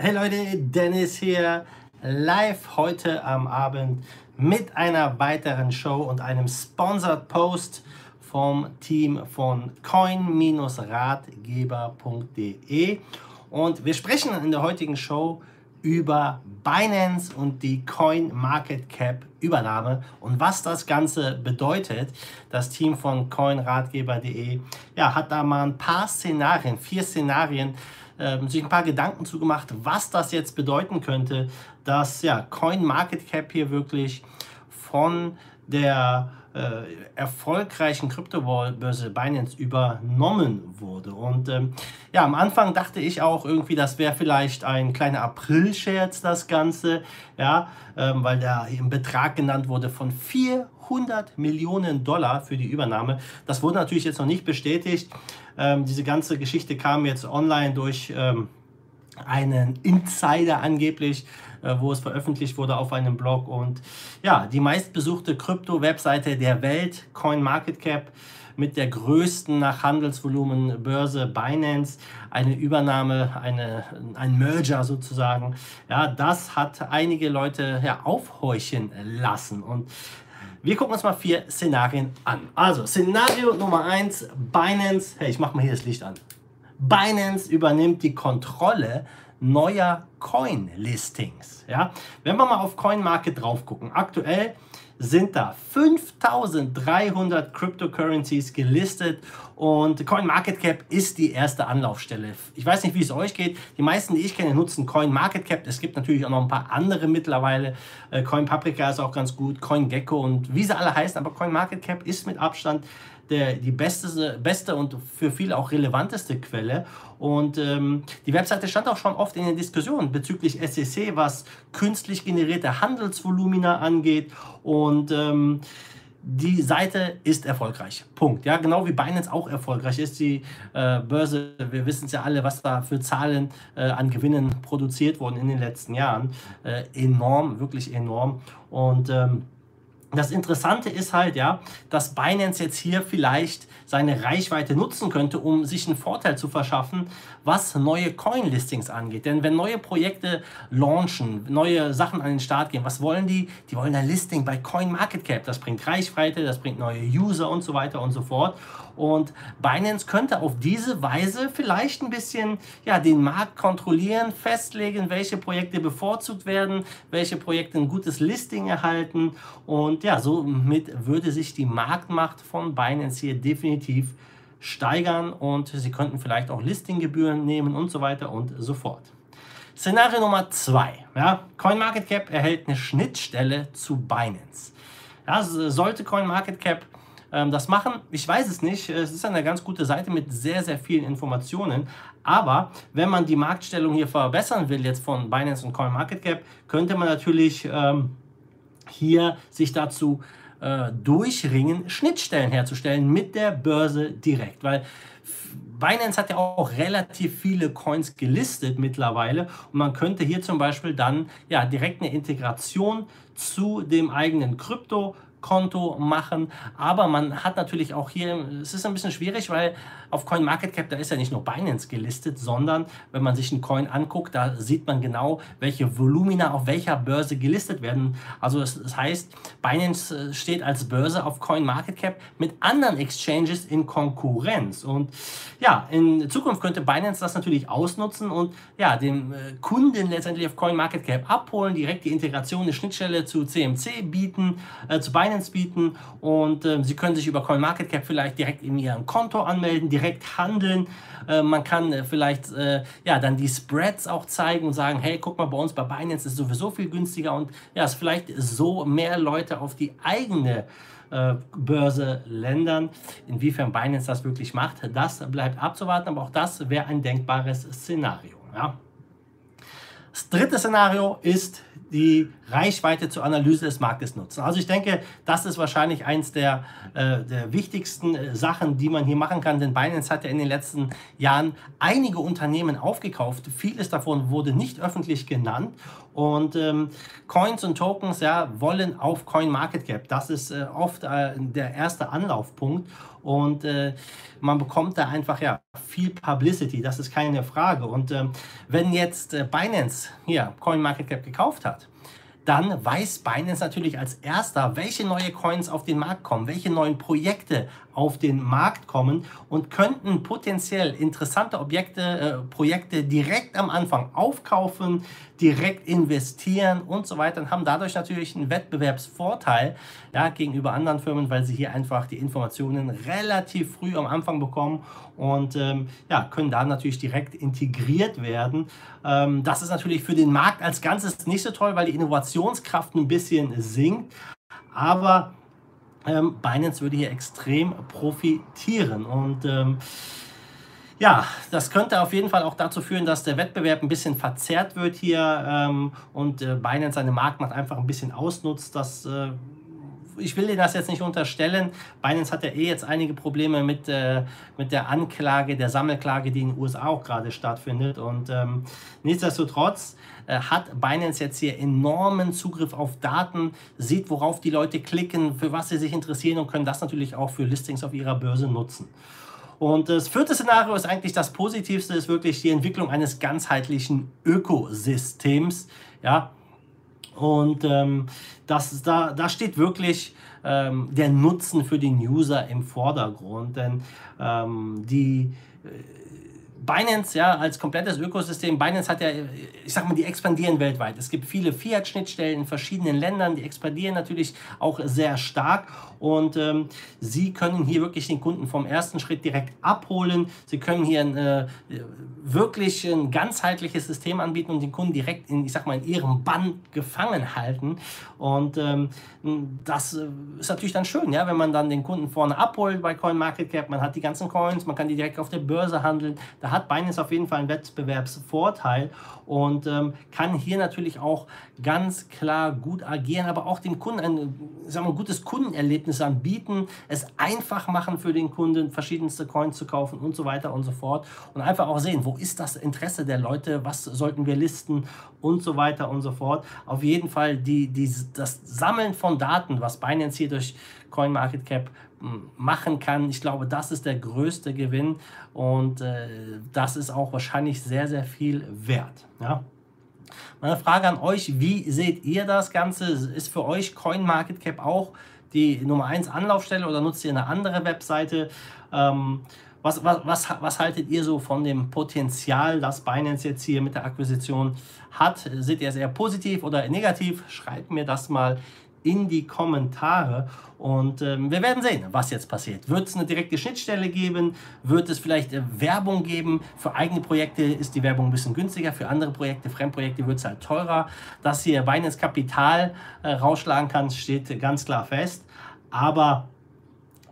Hey Leute, Dennis hier, live heute am Abend mit einer weiteren Show und einem Sponsored Post vom Team von coin-ratgeber.de. Und wir sprechen in der heutigen Show über Binance und die Coin Market Cap Übernahme und was das Ganze bedeutet. Das Team von coinratgeber.de ja, hat da mal ein paar Szenarien, vier Szenarien ähm, sich ein paar Gedanken zugemacht, was das jetzt bedeuten könnte, dass ja, Coin Market Cap hier wirklich von der äh, erfolgreichen Kryptobörse Binance übernommen wurde. Und ähm, ja, am Anfang dachte ich auch irgendwie, das wäre vielleicht ein kleiner April-Scherz, das Ganze, ja, ähm, weil da ein Betrag genannt wurde von 400 Millionen Dollar für die Übernahme. Das wurde natürlich jetzt noch nicht bestätigt. Ähm, diese ganze Geschichte kam jetzt online durch ähm, einen Insider angeblich, äh, wo es veröffentlicht wurde auf einem Blog. Und ja, die meistbesuchte Krypto-Webseite der Welt, CoinMarketCap, mit der größten nach Handelsvolumen Börse Binance, eine Übernahme, eine, ein Merger sozusagen. Ja, das hat einige Leute ja, aufhorchen lassen. Und wir gucken uns mal vier Szenarien an. Also, Szenario Nummer eins: Binance, hey, ich mache mal hier das Licht an. Binance übernimmt die Kontrolle neuer Coin-Listings. Ja? Wenn wir mal auf CoinMarket drauf gucken, aktuell sind da 5300 Cryptocurrencies gelistet und CoinMarketCap ist die erste Anlaufstelle. Ich weiß nicht, wie es euch geht. Die meisten, die ich kenne, nutzen CoinMarketCap. Es gibt natürlich auch noch ein paar andere mittlerweile. Äh, CoinPaprika ist auch ganz gut, CoinGecko und wie sie alle heißen, aber CoinMarketCap ist mit Abstand der, die beste, beste und für viele auch relevanteste Quelle. Und ähm, die Webseite stand auch schon oft in den Diskussionen bezüglich SEC, was künstlich generierte Handelsvolumina angeht. Und ähm, die Seite ist erfolgreich. Punkt. Ja, genau wie Binance auch erfolgreich ist. Die äh, Börse, wir wissen es ja alle, was da für Zahlen äh, an Gewinnen produziert wurden in den letzten Jahren. Äh, enorm, wirklich enorm. Und ähm, das Interessante ist halt, ja, dass Binance jetzt hier vielleicht seine Reichweite nutzen könnte, um sich einen Vorteil zu verschaffen, was neue Coin-Listings angeht. Denn wenn neue Projekte launchen, neue Sachen an den Start gehen, was wollen die? Die wollen ein Listing bei CoinMarketCap. Das bringt Reichweite, das bringt neue User und so weiter und so fort. Und Binance könnte auf diese Weise vielleicht ein bisschen ja, den Markt kontrollieren, festlegen, welche Projekte bevorzugt werden, welche Projekte ein gutes Listing erhalten. Und ja, somit würde sich die Marktmacht von Binance hier definitiv steigern und sie könnten vielleicht auch Listinggebühren nehmen und so weiter und so fort. Szenario Nummer zwei. Ja, CoinMarketCap erhält eine Schnittstelle zu Binance. Ja, sollte CoinMarketCap ähm, das machen? Ich weiß es nicht. Es ist eine ganz gute Seite mit sehr, sehr vielen Informationen. Aber wenn man die Marktstellung hier verbessern will, jetzt von Binance und CoinMarketCap, könnte man natürlich ähm, hier sich dazu äh, durchringen, Schnittstellen herzustellen mit der Börse direkt. Weil Binance hat ja auch relativ viele Coins gelistet mittlerweile und man könnte hier zum Beispiel dann ja direkt eine Integration zu dem eigenen Krypto Konto machen. Aber man hat natürlich auch hier, es ist ein bisschen schwierig, weil auf CoinMarketCap, da ist ja nicht nur Binance gelistet, sondern wenn man sich einen Coin anguckt, da sieht man genau, welche Volumina auf welcher Börse gelistet werden. Also das, das heißt, Binance äh, steht als Börse auf CoinMarketCap mit anderen Exchanges in Konkurrenz. Und ja, in Zukunft könnte Binance das natürlich ausnutzen und ja, dem äh, Kunden letztendlich auf CoinMarketCap abholen, direkt die Integration, eine Schnittstelle zu CMC bieten, äh, zu Binance bieten und äh, sie können sich über CoinMarketCap vielleicht direkt in ihrem Konto anmelden, direkt handeln. Äh, man kann äh, vielleicht äh, ja dann die Spreads auch zeigen und sagen, hey, guck mal, bei uns bei Binance ist es sowieso viel günstiger und ja, es vielleicht so mehr Leute auf die eigene äh, Börse Ländern. Inwiefern Binance das wirklich macht, das bleibt abzuwarten, aber auch das wäre ein denkbares Szenario. Ja. Das dritte Szenario ist die Reichweite zur Analyse des Marktes nutzen. Also ich denke, das ist wahrscheinlich eins der, äh, der wichtigsten äh, Sachen, die man hier machen kann, denn Binance hat ja in den letzten Jahren einige Unternehmen aufgekauft. Vieles davon wurde nicht öffentlich genannt und ähm, Coins und Tokens ja, wollen auf CoinMarketCap. Das ist äh, oft äh, der erste Anlaufpunkt und äh, man bekommt da einfach ja viel Publicity, das ist keine Frage. Und ähm, wenn jetzt äh, Binance hier CoinMarketCap gekauft hat, dann weiß Binance natürlich als erster, welche neue Coins auf den Markt kommen, welche neuen Projekte auf den Markt kommen und könnten potenziell interessante Objekte, äh, Projekte direkt am Anfang aufkaufen, direkt investieren und so weiter und haben dadurch natürlich einen Wettbewerbsvorteil ja, gegenüber anderen Firmen, weil sie hier einfach die Informationen relativ früh am Anfang bekommen und ähm, ja, können da natürlich direkt integriert werden. Ähm, das ist natürlich für den Markt als Ganzes nicht so toll, weil die Innovationskraft ein bisschen sinkt. Aber ähm, Binance würde hier extrem profitieren. Und ähm, ja, das könnte auf jeden Fall auch dazu führen, dass der Wettbewerb ein bisschen verzerrt wird hier ähm, und äh, Binance seine Marktmacht einfach ein bisschen ausnutzt. Das äh, ich will dir das jetzt nicht unterstellen. Binance hat ja eh jetzt einige Probleme mit, äh, mit der Anklage, der Sammelklage, die in den USA auch gerade stattfindet. Und ähm, nichtsdestotrotz äh, hat Binance jetzt hier enormen Zugriff auf Daten, sieht, worauf die Leute klicken, für was sie sich interessieren und können das natürlich auch für Listings auf ihrer Börse nutzen. Und das vierte Szenario ist eigentlich das positivste, ist wirklich die Entwicklung eines ganzheitlichen Ökosystems. Ja, und ähm, das, da, da steht wirklich ähm, der Nutzen für den User im Vordergrund. Denn ähm, die äh, Binance ja als komplettes Ökosystem, Binance hat ja, ich sag mal, die expandieren weltweit. Es gibt viele Fiat-Schnittstellen in verschiedenen Ländern, die expandieren natürlich auch sehr stark und ähm, sie können hier wirklich den Kunden vom ersten Schritt direkt abholen. Sie können hier ein, äh, wirklich ein ganzheitliches System anbieten und den Kunden direkt in, ich sag mal, in ihrem Bann gefangen halten. Und ähm, das äh, ist natürlich dann schön, ja, wenn man dann den Kunden vorne abholt bei CoinMarketCap. Man hat die ganzen Coins, man kann die direkt auf der Börse handeln. Da hat Binance auf jeden Fall einen Wettbewerbsvorteil und ähm, kann hier natürlich auch ganz klar gut agieren, aber auch dem Kunden ein, sagen wir, gutes Kundenerlebnis anbieten, es einfach machen für den Kunden, verschiedenste Coins zu kaufen und so weiter und so fort und einfach auch sehen, wo ist das Interesse der Leute, was sollten wir listen und so weiter und so fort. Auf jeden Fall die, die, das Sammeln von Daten, was Binance hier durch CoinMarketCap hm, machen kann. Ich glaube, das ist der größte Gewinn und äh, das ist auch wahrscheinlich sehr, sehr viel wert. Ja? Meine Frage an euch, wie seht ihr das Ganze? Ist für euch CoinMarketCap auch die Nummer 1 Anlaufstelle oder nutzt ihr eine andere Webseite? Ähm, was, was, was, was haltet ihr so von dem Potenzial, das Binance jetzt hier mit der Akquisition hat? Seht ihr sehr positiv oder negativ? Schreibt mir das mal in die Kommentare und ähm, wir werden sehen, was jetzt passiert. Wird es eine direkte Schnittstelle geben? Wird es vielleicht äh, Werbung geben? Für eigene Projekte ist die Werbung ein bisschen günstiger, für andere Projekte, Fremdprojekte wird es halt teurer. Dass hier Binance Kapital äh, rausschlagen kann, steht ganz klar fest. Aber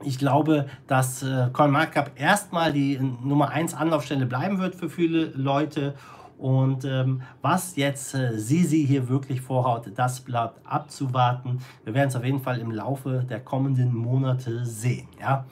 ich glaube, dass äh, CoinMarketCap erstmal die Nummer 1 Anlaufstelle bleiben wird für viele Leute. Und ähm, was jetzt äh, Sisi hier wirklich vorhaut, das bleibt abzuwarten. Wir werden es auf jeden Fall im Laufe der kommenden Monate sehen. Ja?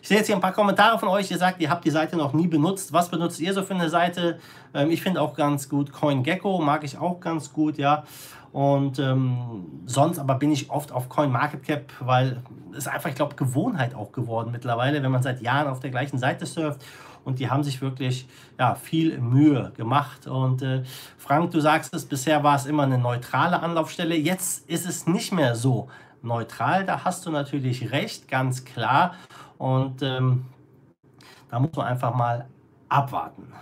Ich sehe jetzt hier ein paar Kommentare von euch. Ihr sagt, ihr habt die Seite noch nie benutzt. Was benutzt ihr so für eine Seite? Ähm, ich finde auch ganz gut CoinGecko, mag ich auch ganz gut, ja. Und ähm, sonst aber bin ich oft auf CoinMarketCap, weil es einfach, ich glaube, Gewohnheit auch geworden mittlerweile, wenn man seit Jahren auf der gleichen Seite surft. Und die haben sich wirklich ja, viel Mühe gemacht. Und äh, Frank, du sagst es, bisher war es immer eine neutrale Anlaufstelle. Jetzt ist es nicht mehr so neutral. Da hast du natürlich recht, ganz klar. Und ähm, da muss man einfach mal abwarten.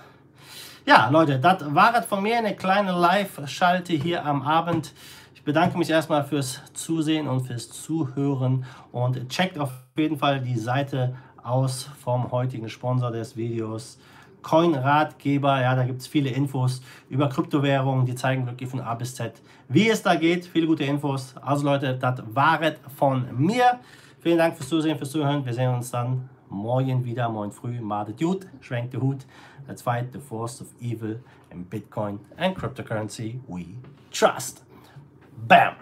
Ja, Leute, das war es von mir, eine kleine Live-Schalte hier am Abend. Ich bedanke mich erstmal fürs Zusehen und fürs Zuhören und checkt auf jeden Fall die Seite aus vom heutigen Sponsor des Videos. Coin-Ratgeber, ja, da gibt es viele Infos über Kryptowährungen, die zeigen wirklich von A bis Z, wie es da geht. Viele gute Infos. Also Leute, das war es von mir. Vielen Dank fürs Zusehen, fürs Zuhören. Wir sehen uns dann morgen wieder, morgen früh. Madet gut, schwenkt den Hut. Let's fight the force of evil in Bitcoin and cryptocurrency we trust. Bam!